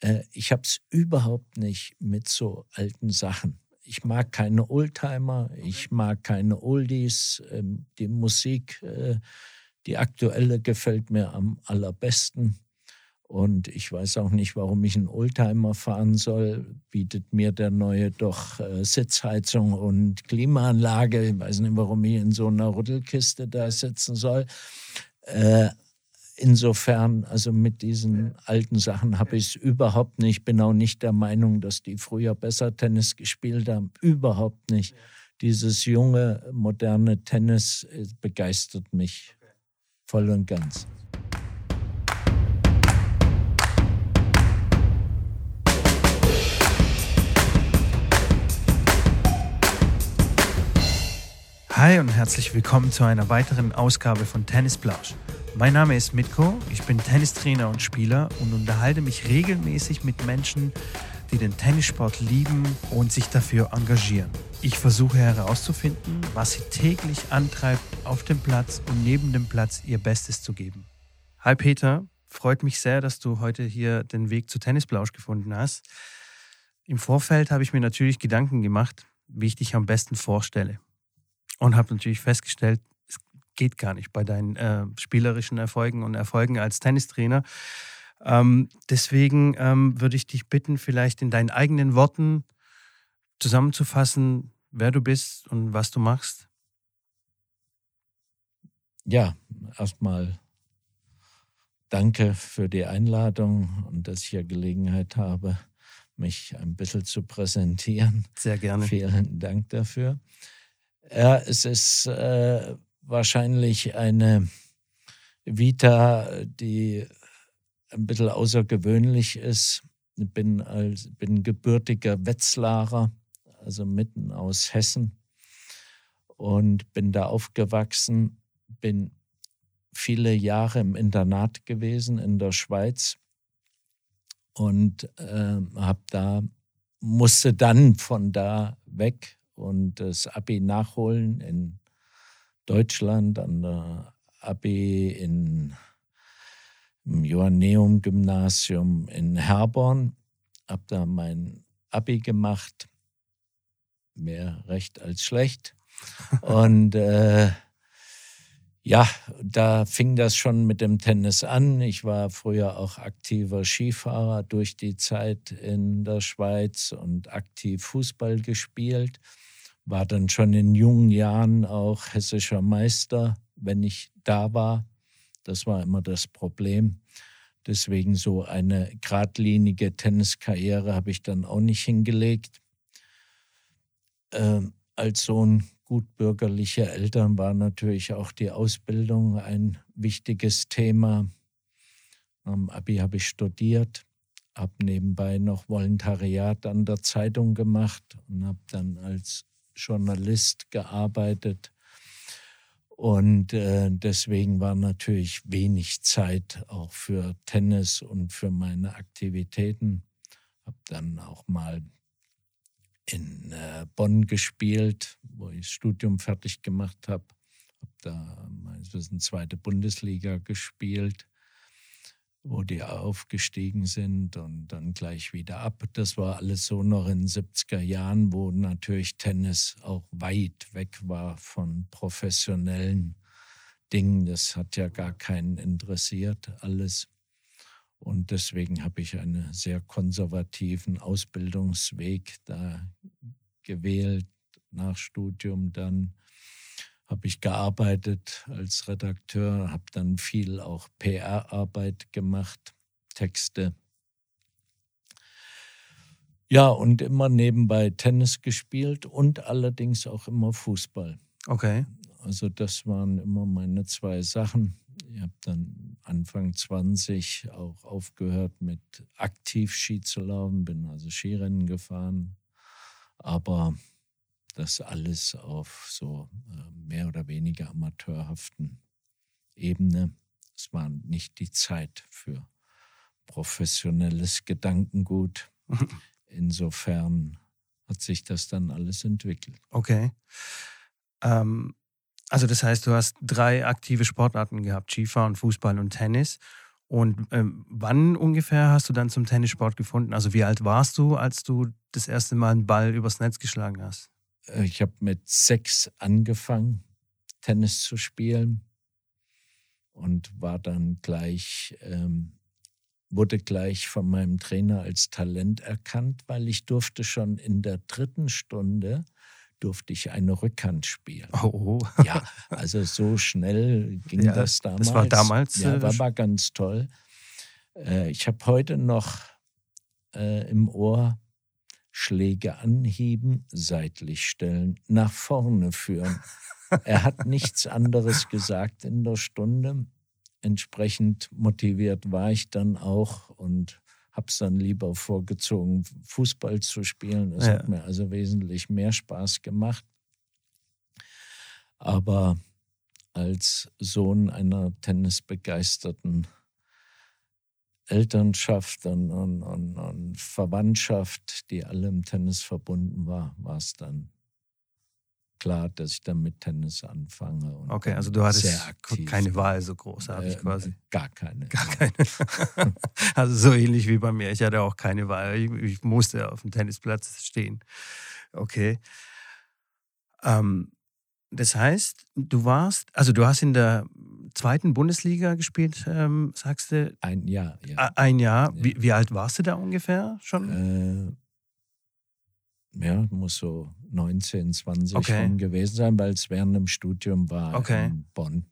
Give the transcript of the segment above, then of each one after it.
Äh, ich habe es überhaupt nicht mit so alten Sachen. Ich mag keine Oldtimer, ich mag keine Oldies. Ähm, die Musik, äh, die aktuelle, gefällt mir am allerbesten. Und ich weiß auch nicht, warum ich einen Oldtimer fahren soll. Bietet mir der neue doch äh, Sitzheizung und Klimaanlage. Ich weiß nicht, warum ich in so einer Rüttelkiste da sitzen soll. Insofern, also mit diesen alten Sachen habe ich es überhaupt nicht. Bin auch nicht der Meinung, dass die früher besser Tennis gespielt haben. Überhaupt nicht. Dieses junge, moderne Tennis äh, begeistert mich voll und ganz. Hi und herzlich willkommen zu einer weiteren Ausgabe von Tennis Plausch. Mein Name ist Mitko, ich bin Tennistrainer und Spieler und unterhalte mich regelmäßig mit Menschen, die den Tennissport lieben und sich dafür engagieren. Ich versuche herauszufinden, was sie täglich antreibt, auf dem Platz und neben dem Platz ihr Bestes zu geben. Hi Peter, freut mich sehr, dass du heute hier den Weg zu Tennisplausch gefunden hast. Im Vorfeld habe ich mir natürlich Gedanken gemacht, wie ich dich am besten vorstelle und habe natürlich festgestellt, es geht gar nicht bei deinen äh, spielerischen Erfolgen und Erfolgen als Tennistrainer. Ähm, deswegen ähm, würde ich dich bitten, vielleicht in deinen eigenen Worten zusammenzufassen, wer du bist und was du machst. Ja, erstmal danke für die Einladung und dass ich hier Gelegenheit habe, mich ein bisschen zu präsentieren. Sehr gerne. Vielen Dank dafür. Ja, es ist äh, wahrscheinlich eine Vita, die ein bisschen außergewöhnlich ist. Ich bin, als, bin gebürtiger Wetzlarer, also mitten aus Hessen und bin da aufgewachsen, bin viele Jahre im Internat gewesen in der Schweiz und äh, habe da musste dann von da weg und das Abi nachholen in Deutschland, an der Abi in, im Joanneum-Gymnasium in Herborn. Habe da mein Abi gemacht, mehr recht als schlecht. Und äh, ja, da fing das schon mit dem Tennis an. Ich war früher auch aktiver Skifahrer durch die Zeit in der Schweiz und aktiv Fußball gespielt war dann schon in jungen Jahren auch hessischer Meister, wenn ich da war. Das war immer das Problem. Deswegen so eine geradlinige Tenniskarriere habe ich dann auch nicht hingelegt. Ähm, als Sohn gutbürgerlicher Eltern war natürlich auch die Ausbildung ein wichtiges Thema. Am Abi habe ich studiert, habe nebenbei noch Volontariat an der Zeitung gemacht und habe dann als Journalist gearbeitet. Und äh, deswegen war natürlich wenig Zeit auch für Tennis und für meine Aktivitäten. Habe dann auch mal in äh, Bonn gespielt, wo ich das Studium fertig gemacht habe. Habe da meines Wissens zweite Bundesliga gespielt wo die aufgestiegen sind und dann gleich wieder ab. Das war alles so noch in den 70er Jahren, wo natürlich Tennis auch weit weg war von professionellen Dingen. Das hat ja gar keinen interessiert, alles. Und deswegen habe ich einen sehr konservativen Ausbildungsweg da gewählt, nach Studium dann habe ich gearbeitet als Redakteur, habe dann viel auch PR-Arbeit gemacht, Texte. Ja, und immer nebenbei Tennis gespielt und allerdings auch immer Fußball. Okay. Also das waren immer meine zwei Sachen. Ich habe dann Anfang 20 auch aufgehört mit aktiv Ski zu laufen, bin also Skirennen gefahren. Aber das alles auf so äh, mehr oder weniger amateurhaften Ebene. Es war nicht die Zeit für professionelles Gedankengut. Insofern hat sich das dann alles entwickelt. Okay. Ähm, also das heißt, du hast drei aktive Sportarten gehabt, Skifahren, Fußball und Tennis. Und ähm, wann ungefähr hast du dann zum Tennissport gefunden? Also wie alt warst du, als du das erste Mal einen Ball übers Netz geschlagen hast? Äh, ich habe mit sechs angefangen, Tennis zu spielen und war dann gleich, ähm, wurde gleich von meinem Trainer als Talent erkannt, weil ich durfte schon in der dritten Stunde durfte ich eine Rückhand spielen. Oh, oh. Ja, also so schnell ging Ja, das damals. das war damals, Ja, äh, war, war ganz toll. Äh, ich habe heute noch äh, im Ohr Schläge anheben, seitlich stellen, nach vorne führen. er hat nichts anderes gesagt in der Stunde. Entsprechend motiviert war ich dann auch und habe es dann lieber vorgezogen, Fußball zu spielen. Es Ja. hat mir also wesentlich mehr Spaß gemacht. Aber als Sohn einer tennisbegeisterten Elternschaft und, und, und, und Verwandtschaft, die alle im Tennis verbunden war, war es dann klar, dass ich dann mit Tennis anfange. Okay, also du hattest keine Wahl so großartig Äh, quasi. Gar keine. Gar keine. also so ähnlich wie bei mir. Ich hatte auch keine Wahl. Ich, ich musste auf dem Tennisplatz stehen. Okay. Ähm, das heißt, du warst, also du hast in der zweiten Bundesliga gespielt, ähm, sagst du, Ein Jahr, ja. ein Jahr. Ja. Wie, wie alt warst du da ungefähr schon? Äh, ja, muss so 19, 20 Okay. gewesen sein, weil es während dem Studium war Okay. in Bonn.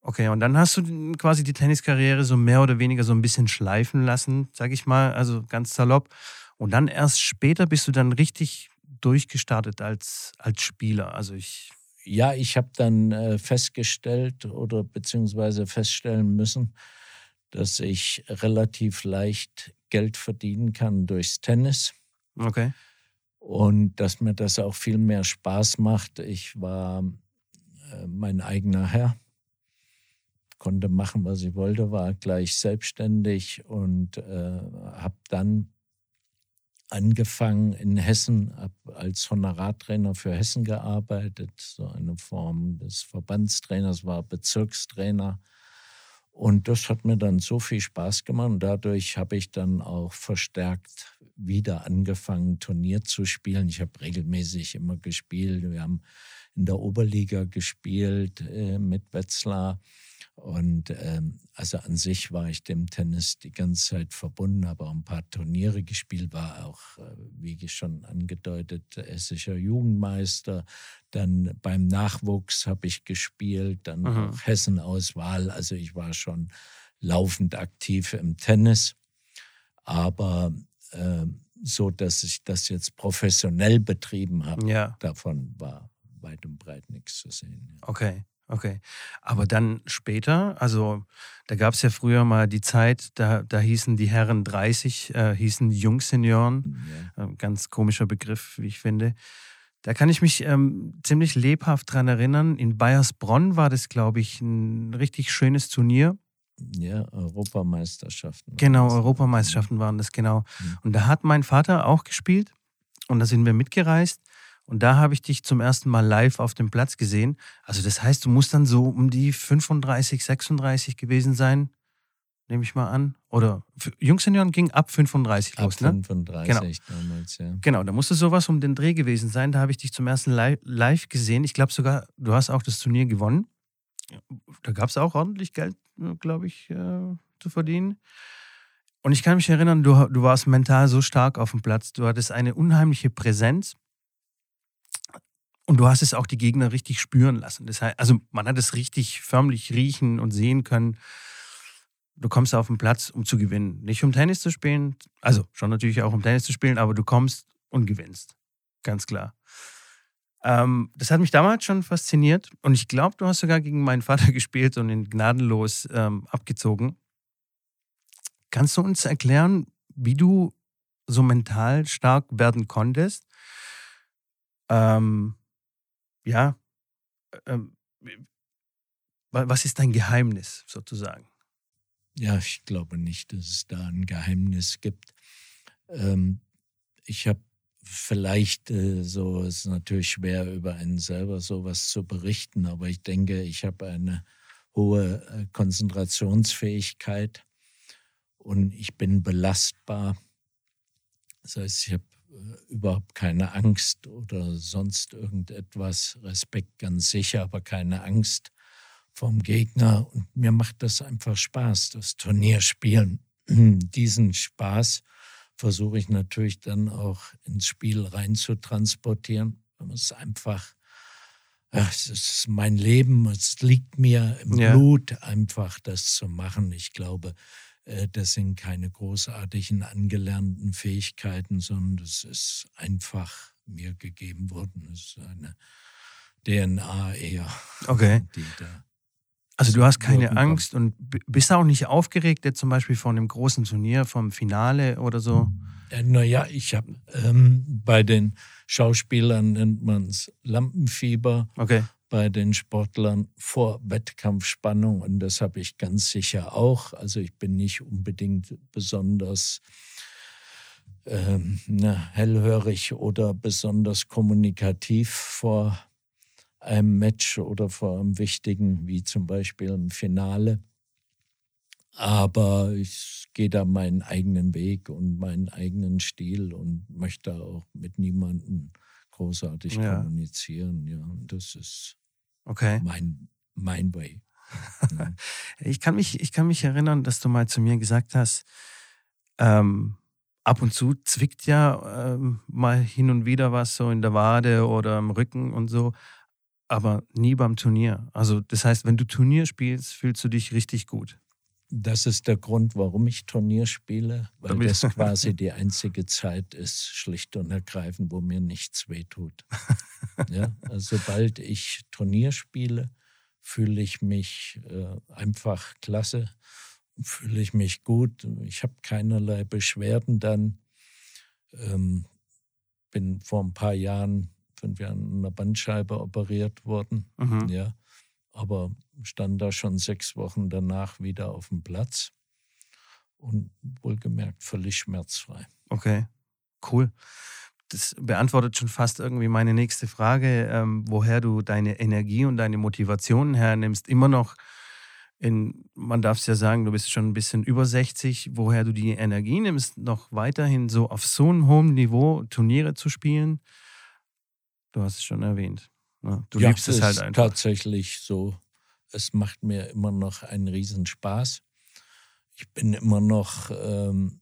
Okay, und dann hast du quasi die Tenniskarriere so mehr oder weniger so ein bisschen schleifen lassen, sag ich mal, also ganz salopp. Und dann erst später bist du dann richtig durchgestartet als, als Spieler. Also ich, Ja, ich habe dann äh, festgestellt oder beziehungsweise feststellen müssen, dass ich relativ leicht Geld verdienen kann durchs Tennis okay. und dass mir das auch viel mehr Spaß macht. Ich war äh, mein eigener Herr, konnte machen, was ich wollte, war gleich selbstständig und äh, habe dann angefangen in Hessen, habe als Honorartrainer für Hessen gearbeitet, so eine Form des Verbandstrainers, war Bezirkstrainer. Und das hat mir dann so viel Spaß gemacht und dadurch habe ich dann auch verstärkt wieder angefangen, Turnier zu spielen. Ich habe regelmäßig immer gespielt. Wir haben in der Oberliga gespielt äh, mit Wetzlar. Und ähm, also an sich war ich dem Tennis die ganze Zeit verbunden, habe auch ein paar Turniere gespielt, war auch, äh, wie schon angedeutet, hessischer Jugendmeister. Dann beim Nachwuchs habe ich gespielt, dann Mhm. auch Hessenauswahl. Also ich war schon laufend aktiv im Tennis. Aber äh, so, dass ich das jetzt professionell betrieben habe, Ja, davon war weit und breit nichts zu sehen. Ja. okay. Okay. Aber dann später, also da gab es ja früher mal die Zeit, da, da hießen die Herren 30, äh, hießen Jungsenioren. Ja. Äh, Ganz komischer Begriff, wie ich finde. Da kann ich mich ähm, ziemlich lebhaft dran erinnern. In Bayersbronn war das, glaube ich, ein richtig schönes Turnier. Ja, Europameisterschaften. Genau, Europameisterschaften waren das, genau. Mhm. Und da hat mein Vater auch gespielt und da sind wir mitgereist. Und da habe ich dich zum ersten Mal live auf dem Platz gesehen. Also das heißt, du musst dann so um die 35, 36 gewesen sein, nehme ich mal an. Oder Jungsenioren ging ab 35 Ab los, ne? 35 damals, ja. Genau, da musste sowas um den Dreh gewesen sein. Da habe ich dich zum ersten Li- live gesehen. Ich glaube sogar, du hast auch das Turnier gewonnen. Da gab es auch ordentlich Geld, glaube ich, äh, zu verdienen. Und ich kann mich erinnern, du, du warst mental so stark auf dem Platz. Du hattest eine unheimliche Präsenz. Und du hast es auch die Gegner richtig spüren lassen. Das heißt, also man hat es richtig förmlich riechen und sehen können. Du kommst auf den Platz, um zu gewinnen. Nicht um Tennis zu spielen, also schon natürlich auch um Tennis zu spielen, aber du kommst und gewinnst. Ganz klar. Ähm, das hat mich damals schon fasziniert und ich glaube, du hast sogar gegen meinen Vater gespielt und ihn gnadenlos ähm, abgezogen. Kannst du uns erklären, wie du so mental stark werden konntest? Ähm, ja, ähm, wa- was ist dein Geheimnis sozusagen? Ja, ich glaube nicht, dass es da ein Geheimnis gibt. Ähm, ich habe vielleicht äh, so, es ist natürlich schwer über einen selber sowas zu berichten, aber ich denke, ich habe eine hohe äh, Konzentrationsfähigkeit. und ich bin belastbar. Das heißt, ich habe überhaupt keine Angst oder sonst irgendetwas. Respekt ganz sicher, aber keine Angst vom Gegner. Und mir macht das einfach Spaß, das Turnierspielen. Diesen Spaß versuche ich natürlich dann auch ins Spiel rein zu transportieren. Es ist einfach, es ist mein Leben, es liegt mir im ja. Blut, einfach das zu machen. Ich glaube, äh, das sind keine großartigen angelernten Fähigkeiten, sondern das ist einfach mir gegeben worden. Das ist eine DNA eher. Okay. also du hast keine Angst und bist auch nicht aufgeregt, jetzt zum Beispiel vor einem großen Turnier, vom Finale oder so? Äh, naja, ich habe ähm, bei den Schauspielern nennt man es Lampenfieber. Okay bei den Sportlern vor Wettkampfspannung und das habe ich ganz sicher auch. Also ich bin nicht unbedingt besonders ähm, ne, hellhörig oder besonders kommunikativ vor einem Match oder vor einem wichtigen, wie zum Beispiel im Finale. Aber ich gehe da meinen eigenen Weg und meinen eigenen Stil und möchte auch mit niemandem großartig ja. kommunizieren. Ja, das ist okay. mein, mein Way. Ja. ich, kann mich, ich kann mich erinnern, dass du mal zu mir gesagt hast, ähm, ab und zu zwickt ja ähm, mal hin und wieder was so in der Wade oder im Rücken und so, aber nie beim Turnier. Also das heißt, wenn du Turnier spielst, fühlst du dich richtig gut. Das ist der Grund, warum ich Turnier spiele, weil das quasi die einzige Zeit ist, schlicht und ergreifend, wo mir nichts wehtut. ja, also sobald ich Turnier spiele, fühle ich mich äh, einfach klasse, fühle ich mich gut. Ich habe keinerlei Beschwerden dann. Ähm, bin vor ein paar Jahren, fünf Jahren, an einer Bandscheibe operiert worden. Mhm. Ja, aber stand da schon sechs Wochen danach wieder auf dem Platz und wohlgemerkt völlig schmerzfrei. Okay, cool. Das beantwortet schon fast irgendwie meine nächste Frage, ähm, woher du deine Energie und deine Motivation hernimmst. Immer noch in, man darf es ja sagen, du bist schon ein bisschen über 60, woher du die Energie nimmst, noch weiterhin so auf so einem hohen Niveau Turniere zu spielen. Du hast es schon erwähnt. Ja, du ja, liebst es halt einfach. Tatsächlich so es macht mir immer noch einen Riesenspaß. Ich bin immer noch ähm,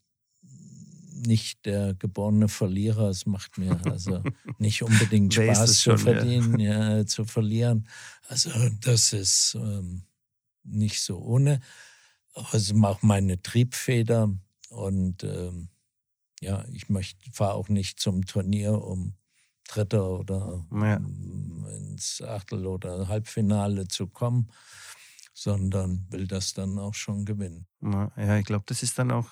nicht der geborene Verlierer. Es macht mir also nicht unbedingt Spaß zu verdienen, ja. ja. zu verlieren. Also das ist ähm, nicht so ohne. Aber es ist auch meine Triebfeder und ähm, ja, ich fahre auch nicht zum Turnier, um Dritter oder ja. ins Achtel- oder Halbfinale zu kommen, sondern will das dann auch schon gewinnen. Ja, ich glaube, das ist dann auch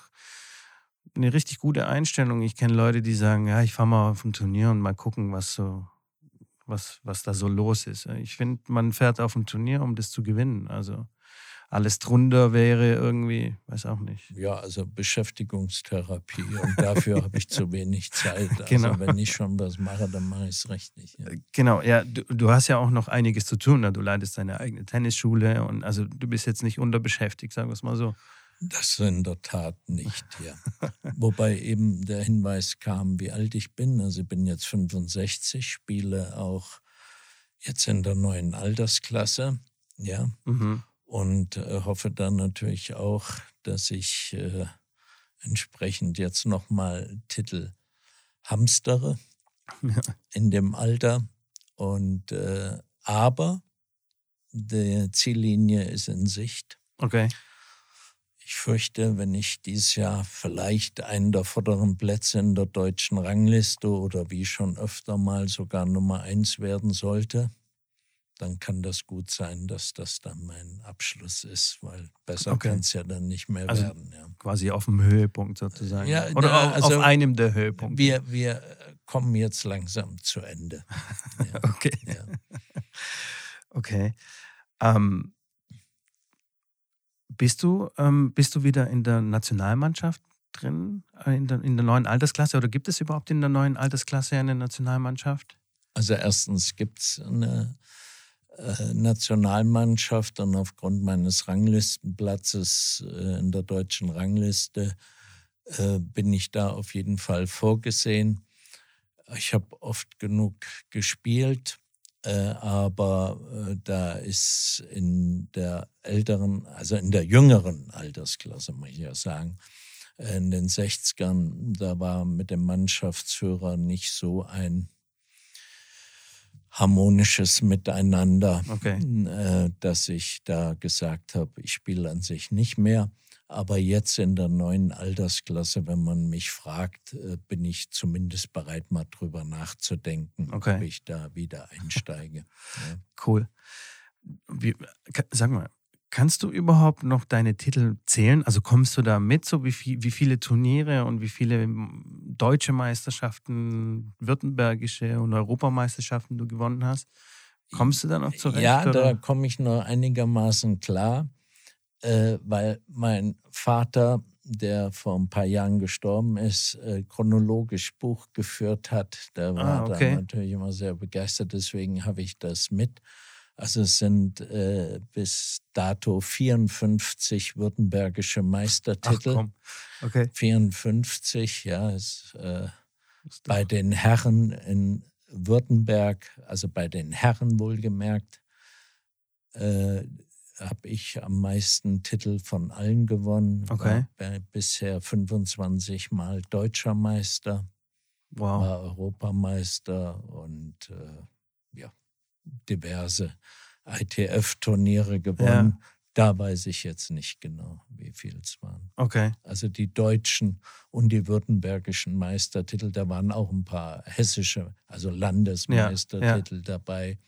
eine richtig gute Einstellung. Ich kenne Leute, die sagen, ja, ich fahre mal auf ein Turnier und mal gucken, was so, was, was da so los ist. Ich finde, man fährt auf ein Turnier, um das zu gewinnen. Also alles drunter wäre irgendwie, weiß auch nicht. Ja, also Beschäftigungstherapie und dafür habe ich zu wenig Zeit. Also genau. wenn ich schon was mache, dann mache ich es richtig. Ja. Genau, ja, du, du, hast ja auch noch einiges zu tun. Ne? Du leitest deine eigene Tennisschule und also du bist jetzt nicht unterbeschäftigt, sagen wir es mal so. Das in der Tat nicht, ja. Wobei eben der Hinweis kam, wie alt ich bin. Also ich bin jetzt 65, spiele auch jetzt in der neuen Altersklasse, ja. Mhm und äh, hoffe dann natürlich auch, dass ich äh, entsprechend jetzt nochmal Titel hamstere ja. in dem Alter. Und äh, aber die Ziellinie ist in Sicht. Okay. Ich fürchte, wenn ich dieses Jahr vielleicht einen der vorderen Plätze in der deutschen Rangliste oder wie schon öfter mal sogar Nummer eins werden sollte, dann kann das gut sein, dass das dann mein Abschluss ist, weil besser okay. kann es ja dann nicht mehr also werden. Ja. Quasi auf dem Höhepunkt sozusagen. Ja, Oder na, also auf einem der Höhepunkte. Wir, wir kommen jetzt langsam zu Ende. Ja. okay. Ja. okay. Ähm, bist, du, ähm, bist du wieder in der Nationalmannschaft drin, äh, in der, in der neuen Altersklasse? Oder gibt es überhaupt in der neuen Altersklasse eine Nationalmannschaft? Also erstens gibt es eine äh, Nationalmannschaft und aufgrund meines Ranglistenplatzes äh, in der deutschen Rangliste äh, bin ich da auf jeden Fall vorgesehen. Ich habe oft genug gespielt, aber da ist in der älteren, also in der jüngeren Altersklasse, muss ich ja sagen, in den 60ern, da war mit dem Mannschaftsführer nicht so ein harmonisches Miteinander, okay. äh, dass ich da gesagt habe, ich spiele an sich nicht mehr. Aber jetzt in der neuen Altersklasse, wenn man mich fragt, äh, bin ich zumindest bereit, mal drüber nachzudenken, okay. ob ich da wieder einsteige. ja. Cool. Wie, sag mal, Kannst du überhaupt noch deine Titel zählen? Also kommst du da mit, so wie, viel, wie viele Turniere und wie viele deutsche Meisterschaften, württembergische und Europameisterschaften du gewonnen hast? Kommst du da noch zurecht? Ja, oder? da komme ich nur einigermaßen klar, äh, weil mein Vater, der vor ein paar Jahren gestorben ist, äh, chronologisch Buch geführt hat. Der war ah, okay. da natürlich immer sehr begeistert, deswegen habe ich das mit. Also es sind äh, bis dato 54 württembergische Meistertitel. Ach. Okay. 54, ja. Ist, äh, bei den Herren in Württemberg, also bei den Herren wohlgemerkt, äh, habe ich am meisten Titel von allen gewonnen. Okay. Bisher 25 Mal deutscher Meister, wow. war Europameister und äh, diverse ITF-Turniere gewonnen. Ja. Da weiß ich jetzt nicht genau, wie viel es waren. Okay. Also die deutschen und die württembergischen Meistertitel, da waren auch ein paar hessische, also Landesmeistertitel ja, ja. dabei.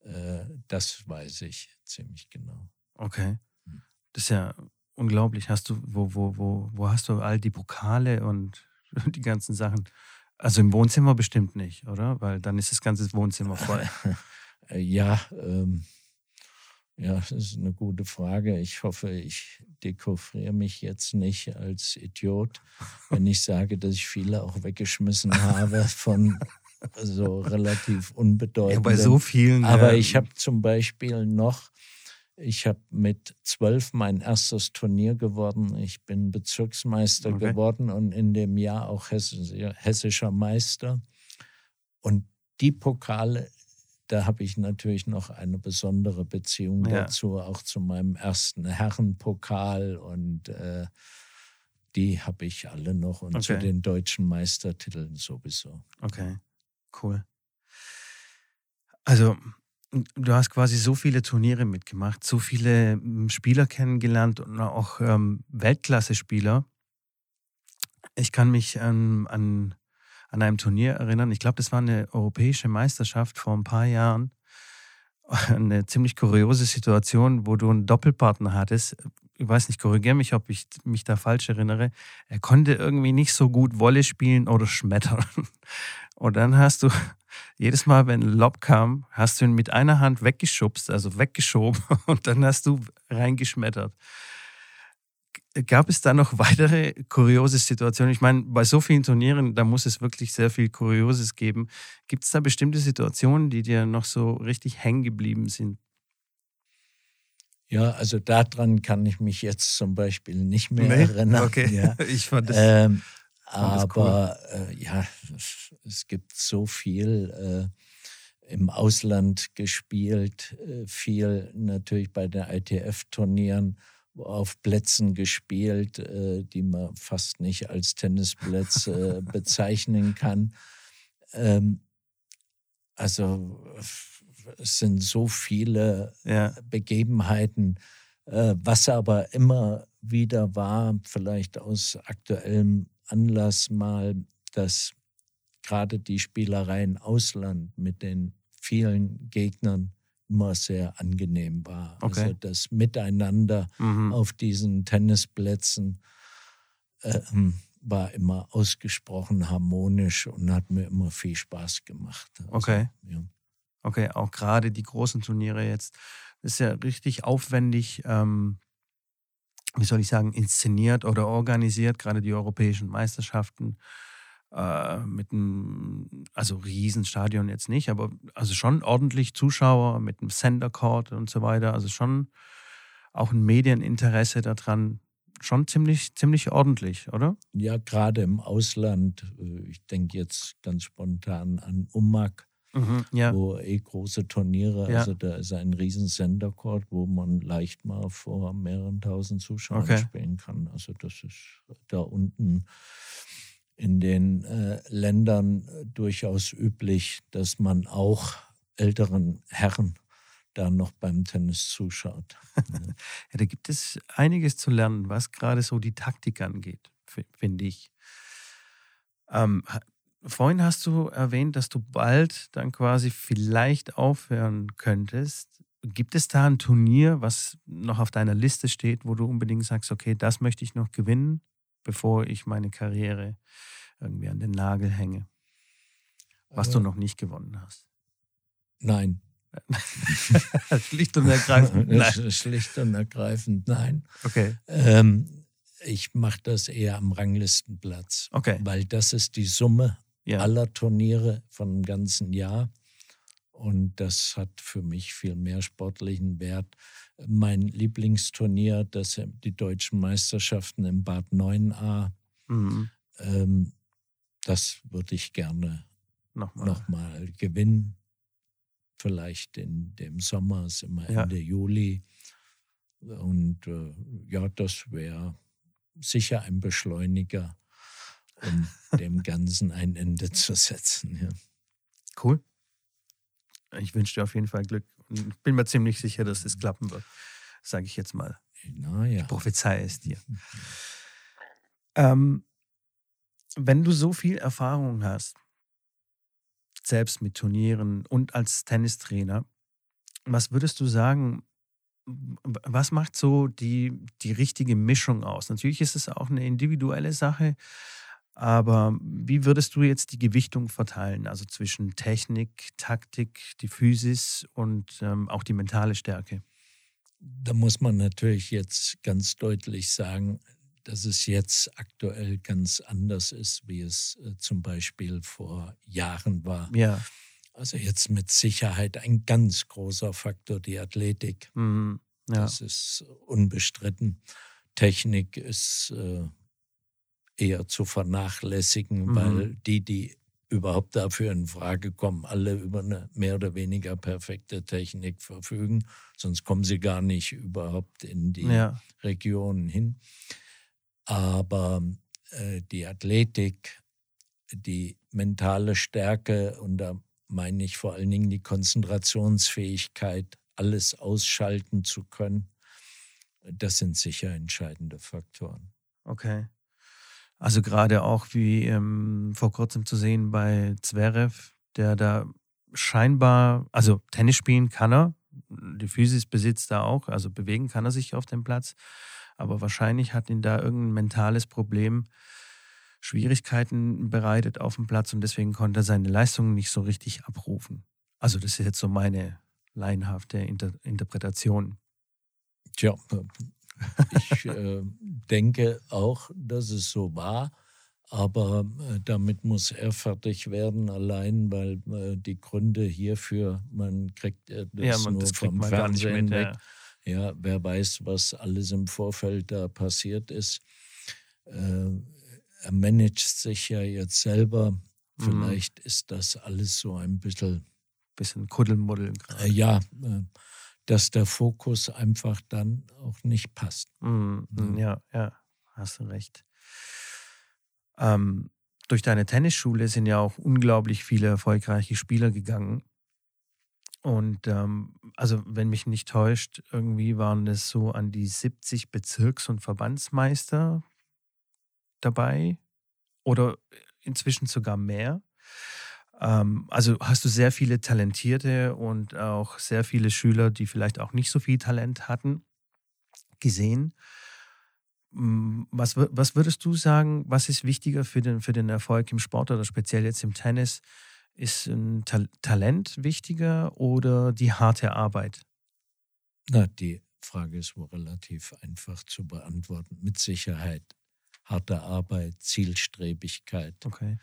Äh, das weiß ich ziemlich genau. Okay. Hm. Das ist ja unglaublich. Hast du, wo, wo, wo, wo hast du all die Pokale und die ganzen Sachen? Also im Wohnzimmer bestimmt nicht, oder? Weil dann ist das ganze Wohnzimmer voll. Äh, ja, ähm, ja, das ist eine gute Frage. Ich hoffe, ich dekouvriere mich jetzt nicht als Idiot, wenn ich sage, dass ich viele auch weggeschmissen habe von so relativ unbedeutenden. Ja, bei so vielen. Aber ja. ich habe zum Beispiel noch, ich habe mit zwölf mein erstes Turnier geworden. Ich bin Bezirksmeister okay. geworden und in dem Jahr auch hessischer Meister. Und die Pokale da habe ich natürlich noch eine besondere Beziehung ja. dazu, auch zu meinem ersten Herrenpokal und äh, die habe ich alle noch und okay. zu den deutschen Meistertiteln sowieso. Okay, cool. Also du hast quasi so viele Turniere mitgemacht, so viele Spieler kennengelernt und auch ähm, Weltklasse-Spieler. Ich kann mich ähm, an an einem Turnier erinnern. Ich glaube, das war eine europäische Meisterschaft vor ein paar Jahren. Eine ziemlich kuriose Situation, wo du einen Doppelpartner hattest. Ich weiß nicht, korrigiere mich, ob ich mich da falsch erinnere. Er konnte irgendwie nicht so gut Wolle spielen oder schmettern. Und dann hast du jedes Mal, wenn ein Lob kam, hast du ihn mit einer Hand weggeschubst, also weggeschoben und dann hast du reingeschmettert gab es da noch weitere kuriose Situationen? Ich meine, bei so vielen Turnieren, da muss es wirklich sehr viel Kurioses geben. Gibt es da bestimmte Situationen, die dir noch so richtig hängen geblieben sind? Ja, also daran kann ich mich jetzt zum Beispiel nicht mehr nee? erinnern. Okay, ja. ich fand das. Ähm, aber cool. äh, ja, es gibt so viel äh, im Ausland gespielt, äh, viel natürlich bei den ITF-Turnieren auf Plätzen gespielt, äh, die man fast nicht als Tennisplätze äh, bezeichnen kann. Ähm, also es sind so viele ja. Begebenheiten, äh, was aber immer wieder war, vielleicht aus aktuellem Anlass mal, dass gerade die Spielerei im Ausland mit den vielen Gegnern immer sehr angenehm war. Okay. Also das Miteinander mhm. auf diesen Tennisplätzen äh, war immer ausgesprochen harmonisch und hat mir immer viel Spaß gemacht. Also, okay. Ja. Okay, auch gerade die großen Turniere jetzt, das ist ja richtig aufwendig, ähm, wie soll ich sagen, inszeniert oder organisiert, gerade die europäischen Meisterschaften. Äh, mit einem, also Riesenstadion jetzt nicht, aber also schon ordentlich Zuschauer mit einem Center Court und so weiter. Also schon auch ein Medieninteresse daran, schon ziemlich, ziemlich ordentlich, oder? Ja, gerade im Ausland. Äh, ich denke jetzt ganz spontan an Umag, mhm, ja. wo eh große Turniere, ja. also da ist ein riesen Center Court, wo man leicht mal vor mehreren tausend Zuschauern okay. spielen kann. Also das ist da unten in den äh, Ländern äh, durchaus üblich, dass man auch älteren Herren da noch beim Tennis zuschaut. ja, da gibt es einiges zu lernen, was gerade so die Taktik angeht, finde ich. Ähm, vorhin hast du erwähnt, dass du bald dann quasi vielleicht aufhören könntest. Gibt es da ein Turnier, was noch auf deiner Liste steht, wo du unbedingt sagst, okay, das möchte ich noch gewinnen? Bevor ich meine Karriere irgendwie an den Nagel hänge. Was du äh. noch nicht gewonnen hast. Nein. Schlicht und ergreifend. Nein. Schlicht und ergreifend, nein. Okay. Ähm, ich mache das eher am Ranglistenplatz. Okay. Weil das ist die Summe ja. aller Turniere von dem ganzen Jahr. Und das hat für mich viel mehr sportlichen Wert. Mein Lieblingsturnier, das sind die deutschen Meisterschaften im Bad 9a. Mhm. Ähm, das würde ich gerne nochmal noch mal gewinnen. Vielleicht in dem Sommer, ist immer Ende ja. Juli. Und äh, ja, das wäre sicher ein Beschleuniger, um dem Ganzen ein Ende zu setzen. Ja. Cool. Ich wünsche dir auf jeden Fall Glück und bin mir ziemlich sicher, dass es klappen wird. Sage ich jetzt mal. Naja. Ich prophezei es dir. ähm, wenn du so viel Erfahrung hast, selbst mit Turnieren und als Tennistrainer, was würdest du sagen, was macht so die, die richtige Mischung aus? Natürlich ist es auch eine individuelle Sache, aber wie würdest du jetzt die Gewichtung verteilen? Also zwischen Technik, Taktik, die Physis und ähm, auch die mentale Stärke? Da muss man natürlich jetzt ganz deutlich sagen, dass es jetzt aktuell ganz anders ist, wie es äh, zum Beispiel vor Jahren war. Ja. Also jetzt mit Sicherheit ein ganz großer Faktor die Athletik. Mhm. Ja. Das ist unbestritten. Technik ist äh, eher zu vernachlässigen, mhm. weil die, die überhaupt dafür in Frage kommen, alle über eine mehr oder weniger perfekte Technik verfügen. Sonst kommen sie gar nicht überhaupt in die ja. Regionen hin. Aber äh, die Athletik, die mentale Stärke und da meine ich vor allen Dingen die Konzentrationsfähigkeit, alles ausschalten zu können, das sind sicher entscheidende Faktoren. Okay. Also gerade auch wie ähm, vor kurzem zu sehen bei Zverev, der da scheinbar, also Tennis spielen kann er, die Physis besitzt er auch, also bewegen kann er sich auf dem Platz, aber wahrscheinlich hat ihn da irgendein mentales Problem Schwierigkeiten bereitet auf dem Platz und deswegen konnte er seine Leistungen nicht so richtig abrufen. Also das ist jetzt so meine laienhafte Inter Interpretation. Tja, ich äh, denke auch, dass es so war. Aber äh, damit muss er fertig werden, allein weil äh, die Gründe hierfür, man kriegt äh, das ja, man, nur das vom Fernsehen mit, weg. Ja. ja. wer weiß, was alles im Vorfeld da passiert ist. Äh, er managt sich ja jetzt selber. Mhm. Vielleicht mhm. ist das alles so ein bisschen. Bisschen Kuddelmuddel. Äh, ja, dass der Fokus einfach dann auch nicht passt. Mm, ja, ja, hast du recht. Ähm, durch deine Tennisschule sind ja auch unglaublich viele erfolgreiche Spieler gegangen. Und ähm, also, wenn mich nicht täuscht, irgendwie waren es so an die 70 Bezirks- und Verbandsmeister dabei oder inzwischen sogar mehr. Ähm, also hast du sehr viele Talentierte und auch sehr viele Schüler, die vielleicht auch nicht so viel Talent hatten, gesehen. Hm, was, was würdest du sagen, was ist wichtiger für den, für den Erfolg im Sport oder speziell jetzt im Tennis? Ist ein Ta Talent wichtiger oder die harte Arbeit? Na, die Frage ist wohl relativ einfach zu beantworten. Mit Sicherheit harte Arbeit, Zielstrebigkeit. Okay.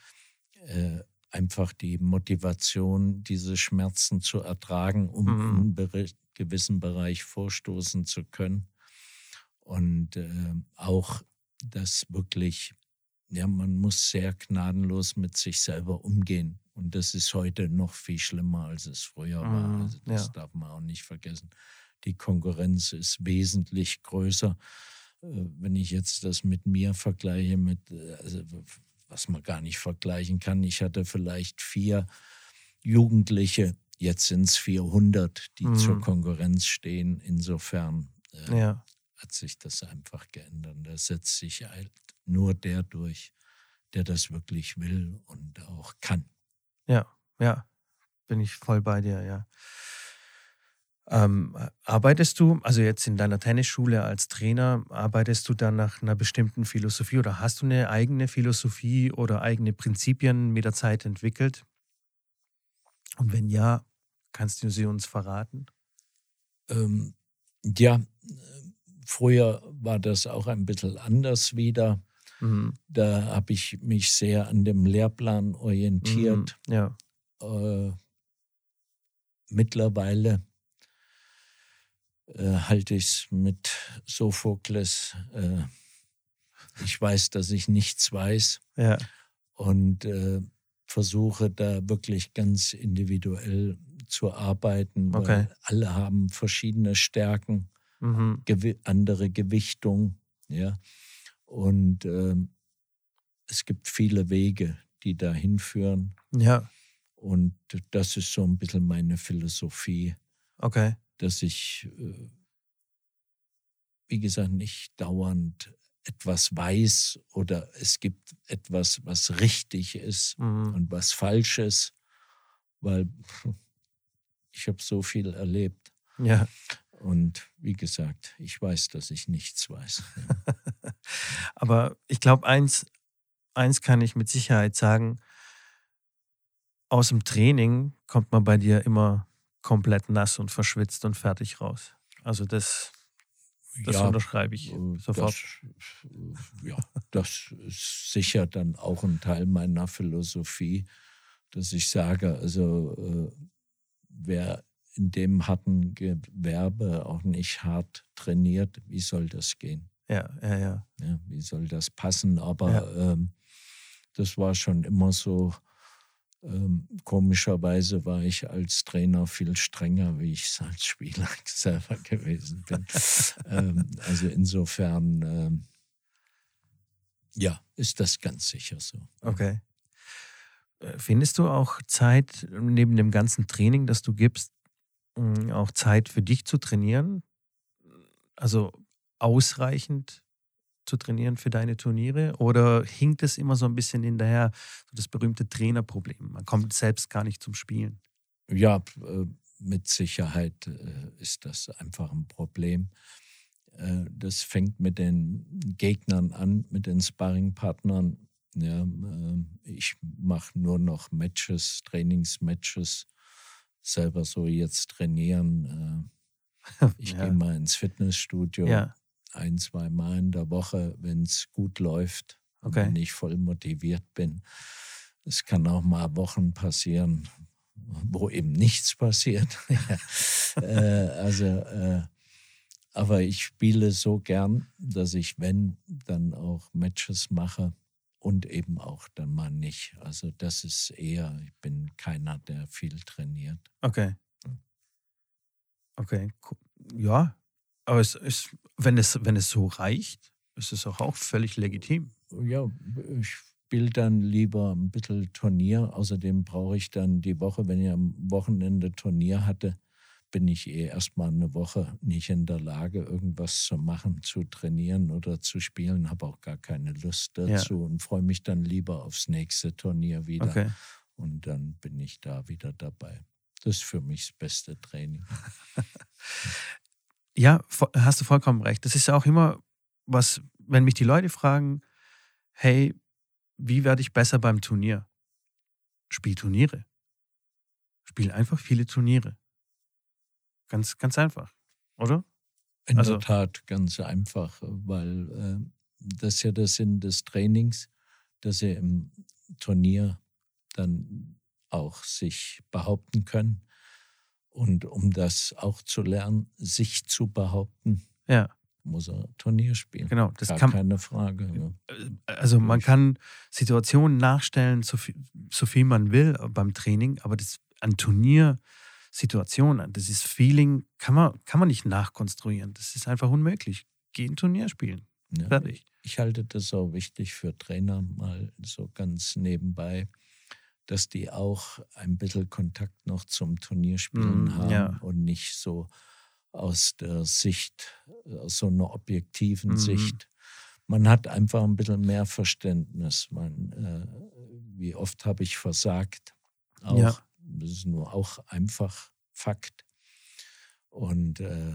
Äh, einfach die Motivation, diese Schmerzen zu ertragen, um Mhm. in einen gewissen Bereich vorstoßen zu können. Und äh, auch das wirklich, ja, man muss sehr gnadenlos mit sich selber umgehen. Und das ist heute noch viel schlimmer, als es früher war. Mhm, Also das ja. darf man auch nicht vergessen. Die Konkurrenz ist wesentlich größer. Äh, Wenn ich jetzt das mit mir vergleiche, mit, äh, also was man gar nicht vergleichen kann. Ich hatte vielleicht vier Jugendliche, jetzt sind es 400, die Mhm. zur Konkurrenz stehen. Insofern äh, Ja. hat sich das einfach geändert. Da setzt sich halt nur der durch, der das wirklich will und auch kann. Ja, ja, bin ich voll bei dir, ja. Ähm, arbeitest du, also jetzt in deiner Tennisschule als Trainer, arbeitest du dann nach einer bestimmten Philosophie oder hast du eine eigene Philosophie oder eigene Prinzipien mit der Zeit entwickelt? Und wenn ja, kannst du sie uns verraten? Ähm, ja, äh, früher war das auch ein bisschen anders wieder. Mhm. Da habe ich mich sehr an dem Lehrplan orientiert. Mhm. Ja, Äh, mittlerweile äh, halte ich es mit Sophokles. Äh, ich weiß, dass ich nichts weiß ja, und äh, versuche da wirklich ganz individuell zu arbeiten, weil Okay. alle haben verschiedene Stärken, mhm. gewi andere Gewichtung, ja. Und ähm, es gibt viele Wege, die da hinführen. ja, Und das ist so ein bisschen meine Philosophie, okay, dass ich, äh, wie gesagt, nicht dauernd etwas weiß oder es gibt etwas, was richtig ist mhm. und was falsch ist, weil ich habe so viel erlebt. ja. Und wie gesagt, ich weiß, dass ich nichts weiß. Aber ich glaube, eins, eins kann ich mit Sicherheit sagen, aus dem Training kommt man bei dir immer komplett nass und verschwitzt und fertig raus. Also das, das Ja, unterschreibe ich äh, sofort. Das, äh, ja, das ist sicher dann auch ein Teil meiner Philosophie, dass ich sage, also äh, wer in dem harten Gewerbe auch nicht hart trainiert, wie soll das gehen? Ja, ja, ja. Ja, wie soll das passen? Aber ähm, das war schon immer so. Ähm, komischerweise war ich als Trainer viel strenger, wie ich es als Spieler selber gewesen bin. ähm, also insofern, ähm, ja, ist das ganz sicher so. Okay. Äh, Findest du auch Zeit neben dem ganzen Training, das du gibst, auch Zeit für dich zu trainieren? Also ausreichend zu trainieren für deine Turniere? Oder hinkt es immer so ein bisschen hinterher, so das berühmte Trainerproblem? Man kommt selbst gar nicht zum Spielen. Ja, äh, mit Sicherheit äh, ist das einfach ein Problem. Äh, Das fängt mit den Gegnern an, mit den Sparringpartnern. Ja, ich mache nur noch Matches, Trainingsmatches, selber so jetzt trainieren. Ich Ja. gehe mal ins Fitnessstudio Ja, ein, zwei Mal in der Woche, wenn es gut läuft, Okay. wenn ich voll motiviert bin. Es kann auch mal Wochen passieren, wo eben nichts passiert. äh, also, äh, aber ich spiele so gern, dass ich, wenn, dann auch Matches mache und eben auch dann mal nicht. Also das ist eher, ich bin keiner, der viel trainiert. okay. Okay, cool. ja. Aber es ist, wenn es, wenn es so reicht, ist es auch, auch völlig legitim. Ja, ich spiele dann lieber ein bisschen Turnier. Außerdem brauche ich dann die Woche, wenn ich am Wochenende Turnier hatte, bin ich eh erstmal eine Woche nicht in der Lage, irgendwas zu machen, zu trainieren oder zu spielen. Habe auch gar keine Lust dazu und freue mich dann lieber aufs nächste Turnier wieder. Okay. Und dann bin ich da wieder dabei. Das ist für mich das beste Training. Ja, hast du vollkommen recht. Das ist ja auch immer was, wenn mich die Leute fragen, hey, wie werde ich besser beim Turnier? Spiel Turniere. Spiel einfach viele Turniere. Ganz, ganz einfach, oder? In Also- der Tat ganz einfach, weil äh, das ist ja der Sinn des Trainings, dass sie im Turnier dann auch sich behaupten können. Und um das auch zu lernen, sich zu behaupten, Ja, muss er Turnier spielen. genau. Das Gar kann, keine Frage. Ja. also man kann Situationen nachstellen, so viel, so viel man will beim Training, aber das an Turniersituationen, das ist Feeling, kann man, kann man nicht nachkonstruieren. Das ist einfach unmöglich. Geh ein Turnier spielen. Ja. Fertig. Ich halte das auch wichtig für Trainer, mal so ganz nebenbei, dass die auch ein bisschen Kontakt noch zum Turnierspielen Mm, haben ja. und nicht so aus der Sicht, aus so einer objektiven Mhm. Sicht. Man hat einfach ein bisschen mehr Verständnis. Man, äh, wie oft habe ich versagt? Auch, Ja. Das ist nur auch einfach Fakt. Und äh,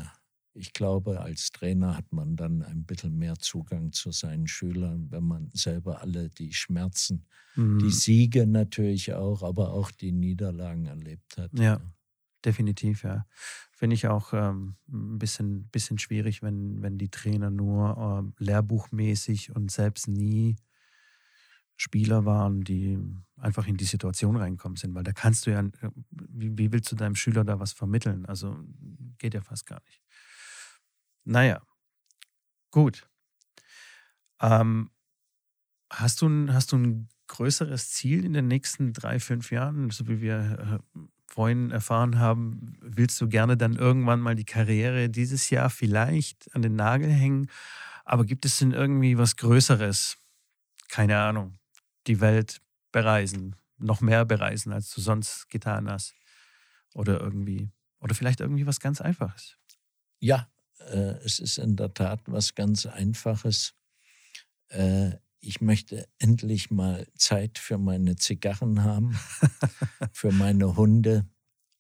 ich glaube, als Trainer hat man dann ein bisschen mehr Zugang zu seinen Schülern, wenn man selber alle die Schmerzen, Mhm. die Siege natürlich auch, aber auch die Niederlagen erlebt hat. Ja. Definitiv, ja. Finde ich auch ähm, ein bisschen, bisschen schwierig, wenn, wenn die Trainer nur ähm, lehrbuchmäßig und selbst nie Spieler waren, die einfach in die Situation reinkommen sind. Weil da kannst du ja, äh, wie, wie willst du deinem Schüler da was vermitteln? Also geht ja fast gar nicht. Naja, gut. Ähm, hast, du ein, hast du ein größeres Ziel in den nächsten drei, fünf Jahren? So wie wir äh, vorhin erfahren haben, willst du gerne dann irgendwann mal die Karriere dieses Jahr vielleicht an den Nagel hängen? Aber gibt es denn irgendwie was Größeres? Keine Ahnung. Die Welt bereisen, noch mehr bereisen, als du sonst getan hast. Oder irgendwie, oder vielleicht irgendwie was ganz Einfaches. Ja, es ist in der Tat was ganz Einfaches. Äh, ich möchte endlich mal Zeit für meine Zigarren haben, für meine Hunde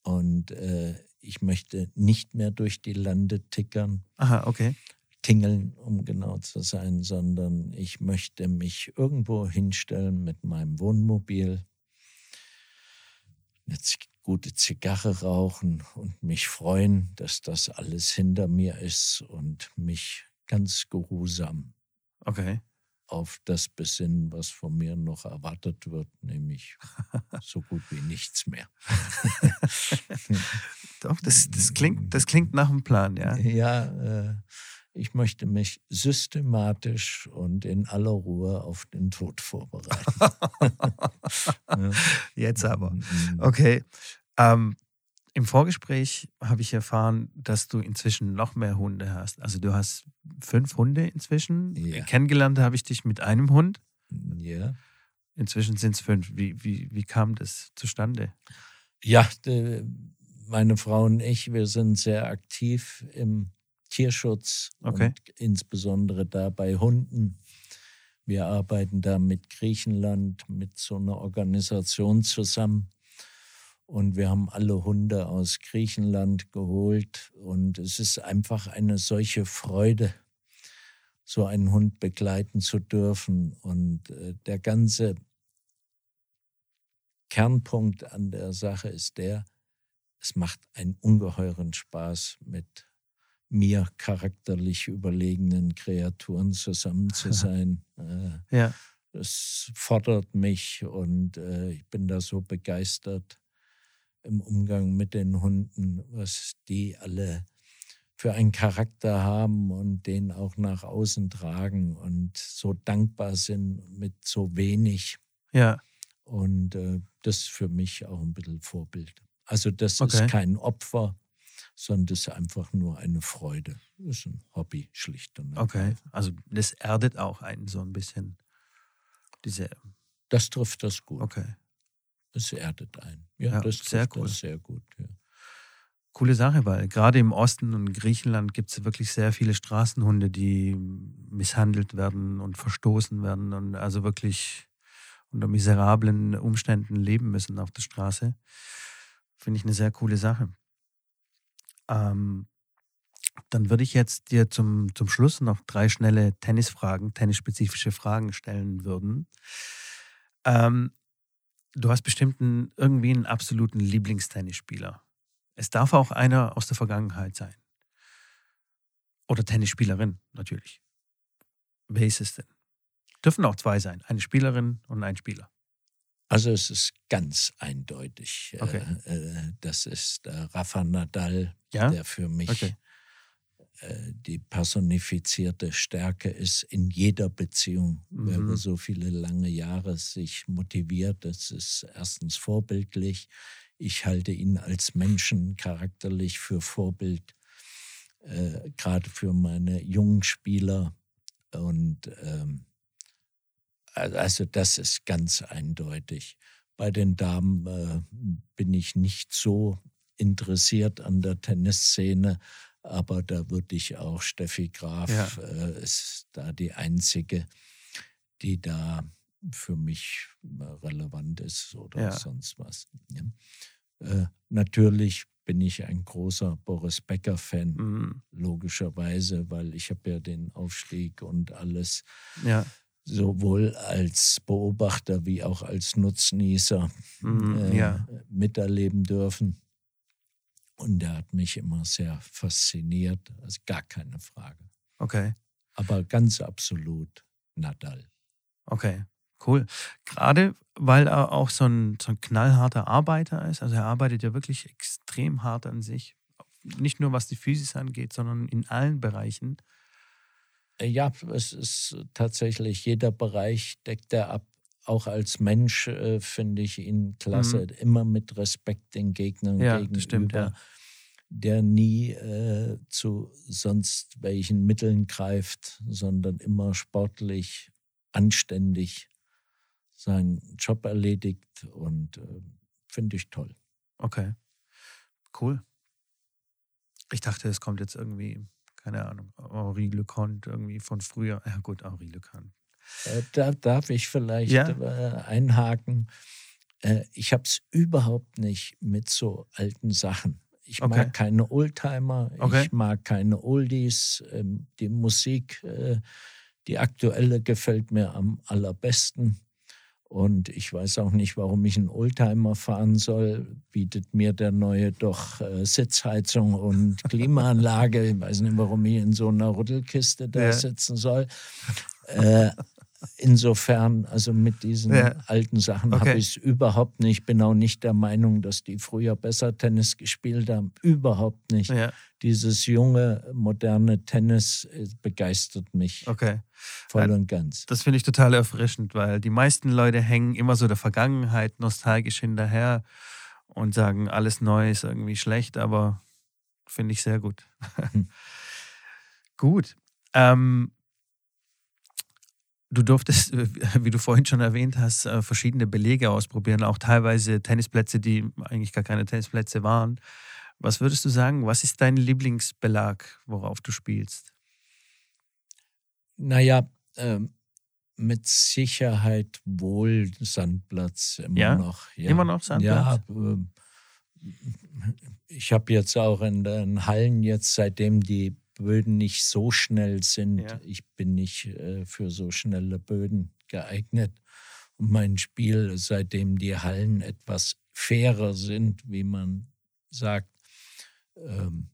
und äh, ich möchte nicht mehr durch die Lande tickern, Aha, okay. tingeln, um genau zu sein, sondern ich möchte mich irgendwo hinstellen mit meinem Wohnmobil, eine Z- gute Zigarre rauchen und mich freuen, dass das alles hinter mir ist und mich ganz geruhsam Okay. auf das besinnen, was von mir noch erwartet wird, nämlich so gut wie nichts mehr. Doch, das, das, klingt, das klingt nach einem Plan, ja. Ja, äh, ich möchte mich systematisch und in aller Ruhe auf den Tod vorbereiten. Ja. Jetzt aber. Mhm. Okay. Ähm, Im Vorgespräch habe ich erfahren, dass du inzwischen noch mehr Hunde hast. Also du hast fünf Hunde inzwischen. Ja. Kennengelernt habe ich dich mit einem Hund. Ja, Inzwischen sind es fünf. Wie, wie, wie kam das zustande? ja meine Frau und ich, wir sind sehr aktiv im Tierschutz Okay. und insbesondere da bei Hunden. Wir arbeiten da mit Griechenland, mit so einer Organisation zusammen. Und wir haben alle Hunde aus Griechenland geholt. Und es ist einfach eine solche Freude, so einen Hund begleiten zu dürfen. Und äh, der ganze Kernpunkt an der Sache ist der, es macht einen ungeheuren Spaß, mit mir charakterlich überlegenen Kreaturen zusammen zu sein. äh, Ja. es fordert mich und äh, ich bin da so begeistert im Umgang mit den Hunden, was die alle für einen Charakter haben und den auch nach außen tragen und so dankbar sind mit so wenig. Ja. Und äh, das ist für mich auch ein bisschen Vorbild. Also das Okay. ist kein Opfer, sondern das ist einfach nur eine Freude. Das ist ein Hobby, schlicht und Okay. ergreifend. Also das erdet auch einen so ein bisschen. Diese. Das trifft das gut. Okay. Es erdet ein. Ja, Ja, das sehr trifft cool. das sehr gut. Ja. Coole Sache, weil gerade im Osten und Griechenland gibt es wirklich sehr viele Straßenhunde, die misshandelt werden und verstoßen werden und also wirklich unter miserablen Umständen leben müssen auf der Straße. Finde ich eine sehr coole Sache. Ähm, dann würde ich jetzt dir zum, zum Schluss noch drei schnelle Tennisfragen, tennisspezifische Fragen stellen würden. Ähm, du hast bestimmt einen, irgendwie einen absoluten Lieblingstennisspieler. Es darf auch einer aus der Vergangenheit sein. Oder Tennisspielerin, natürlich. Wer ist es denn? Dürfen auch zwei sein, eine Spielerin und ein Spieler. Also es ist ganz eindeutig. äh, Okay. Äh, das ist äh, Rafa Nadal, Ja? der für mich Okay. äh, die personifizierte Stärke ist in jeder Beziehung, Mhm. über so viele lange Jahre sich motiviert. Das ist erstens vorbildlich. Ich halte ihn als Menschen charakterlich für Vorbild, äh, gerade für meine jungen Spieler. Und ähm, also das ist ganz eindeutig. Bei den Damen äh, bin ich nicht so interessiert an der Tennisszene, aber da würde ich auch Steffi Graf Ja. äh, ist da die einzige, die da für mich äh, relevant ist oder Ja. sonst was. Ja. Äh, natürlich bin ich ein großer Boris Becker-Fan, Mhm. logischerweise, weil ich habe ja den Aufstieg und alles Ja. Sowohl als Beobachter wie auch als Nutznießer Mhm. äh, ja. miterleben dürfen. Und der hat mich immer sehr fasziniert, also gar keine Frage. Okay. Aber ganz absolut Nadal. Okay, cool. Gerade weil er auch so ein, so ein knallharter Arbeiter ist. Also er arbeitet ja wirklich extrem hart an sich. Nicht nur was die Physis angeht, sondern in allen Bereichen. Äh, Ja, es ist tatsächlich, jeder Bereich deckt er ab. Auch als Mensch äh, finde ich ihn klasse. Immer mit Respekt den Gegnern Mhm. Ja, das gegenüber. stimmt, ja. Der nie äh, zu sonst welchen Mitteln greift, sondern immer sportlich, anständig seinen Job erledigt und äh, finde ich toll. Okay, cool. Ich dachte, es kommt jetzt irgendwie, keine Ahnung, Henri Leconte irgendwie von früher. Ja gut, Henri Leconte. Äh, da darf ich vielleicht Ja. äh, einhaken. Äh, ich habe es überhaupt nicht mit so alten Sachen. Ich Okay. mag keine Oldtimer, Okay. ich mag keine Oldies. Ähm, die Musik, die aktuelle, gefällt mir am allerbesten. Und ich weiß auch nicht, warum ich einen Oldtimer fahren soll. Bietet mir der neue doch äh, Sitzheizung und Klimaanlage. Ich weiß nicht, warum ich in so einer Rüttelkiste da Ja. sitzen soll. Äh, insofern, also mit diesen Ja. alten Sachen Okay. habe ich es überhaupt nicht. Bin auch nicht der Meinung, dass die früher besser Tennis gespielt haben. Überhaupt nicht. Ja, Dieses junge, moderne Tennis äh, begeistert mich okay. voll und ganz. Das finde ich total erfrischend, weil die meisten Leute hängen immer so der Vergangenheit nostalgisch hinterher und sagen, alles neu ist irgendwie schlecht, aber finde ich sehr gut. Hm. gut. Ähm, du durftest, äh, wie du vorhin schon erwähnt hast, äh, verschiedene Belege ausprobieren, auch teilweise Tennisplätze, die eigentlich gar keine Tennisplätze waren. Was würdest du sagen, was ist dein Lieblingsbelag, worauf du spielst? Naja, ähm, mit Sicherheit wohl Sandplatz immer Ja? noch. Ja. Immer noch Sandplatz? Ja, ähm, ich habe jetzt auch in den Hallen jetzt, seitdem die Böden nicht so schnell sind, Ja. ich bin nicht äh, für so schnelle Böden geeignet. Und mein Spiel, seitdem die Hallen etwas fairer sind, wie man sagt, ähm,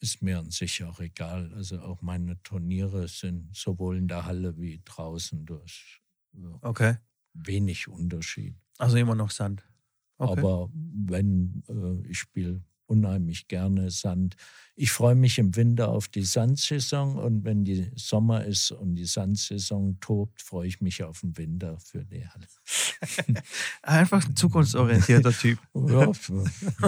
ist mir an sich auch egal. Also auch meine Turniere sind sowohl in der Halle wie draußen durch Okay. wenig Unterschied. Also immer noch Sand. Okay. Aber wenn äh, ich spiele unheimlich gerne Sand. Ich freue mich im Winter auf die Sandsaison und wenn die Sommer ist und die Sandsaison tobt, freue ich mich auf den Winter für die Halle. Einfach ein zukunftsorientierter Typ. Ja,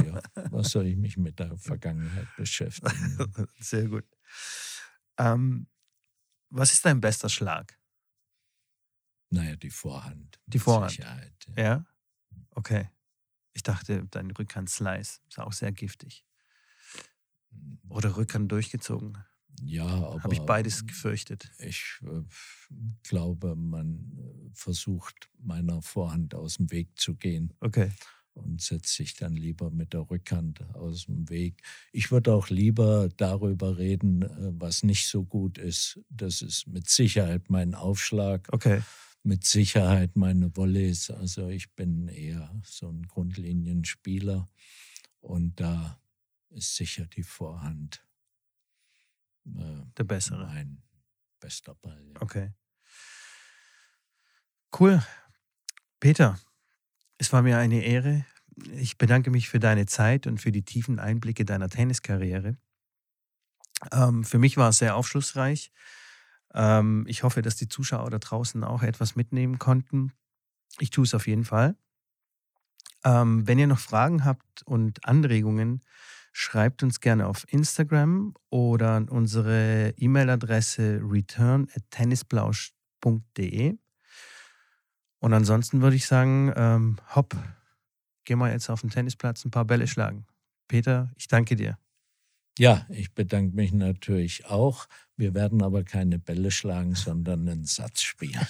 ja, was soll ich mich mit der Vergangenheit beschäftigen? Sehr gut. Ähm, was ist dein bester Schlag? Naja, die Vorhand. Die Vorhand. Sicherheit, ja. Ja? Okay. Ich dachte, dein Rückhand-Slice ist auch sehr giftig. Oder Rückhand durchgezogen. Ja, aber Habe ich beides gefürchtet. Ich äh, glaube, man äh, versucht, meiner Vorhand aus dem Weg zu gehen Okay. und setzt sich dann lieber mit der Rückhand aus dem Weg. Ich würde auch lieber darüber reden, äh, was nicht so gut ist. Das ist mit Sicherheit mein Aufschlag, Okay. Mit Sicherheit meine Volleys. Also ich bin eher so ein Grundlinienspieler und da ist sicher die Vorhand äh, Der bessere. mein bester Ball. Ja. Okay. Cool. Peter, es war mir eine Ehre. Ich bedanke mich für deine Zeit und für die tiefen Einblicke deiner Tenniskarriere. Ähm, für mich war es sehr aufschlussreich. Ähm, ich hoffe, dass die Zuschauer da draußen auch etwas mitnehmen konnten. Ich tue es auf jeden Fall. Ähm, wenn ihr noch Fragen habt und Anregungen, schreibt uns gerne auf Instagram oder an unsere E-Mail-Adresse return at tennisblausch.de. Und ansonsten würde ich sagen, ähm, hopp, gehen wir jetzt auf den Tennisplatz ein paar Bälle schlagen. Peter, ich danke dir. Ja, ich bedanke mich natürlich auch. Wir werden aber keine Bälle schlagen, sondern einen Satz spielen.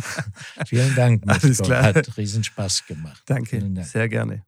Vielen Dank, Alles klar. Hat riesen Spaß gemacht. Danke, Dank. sehr gerne.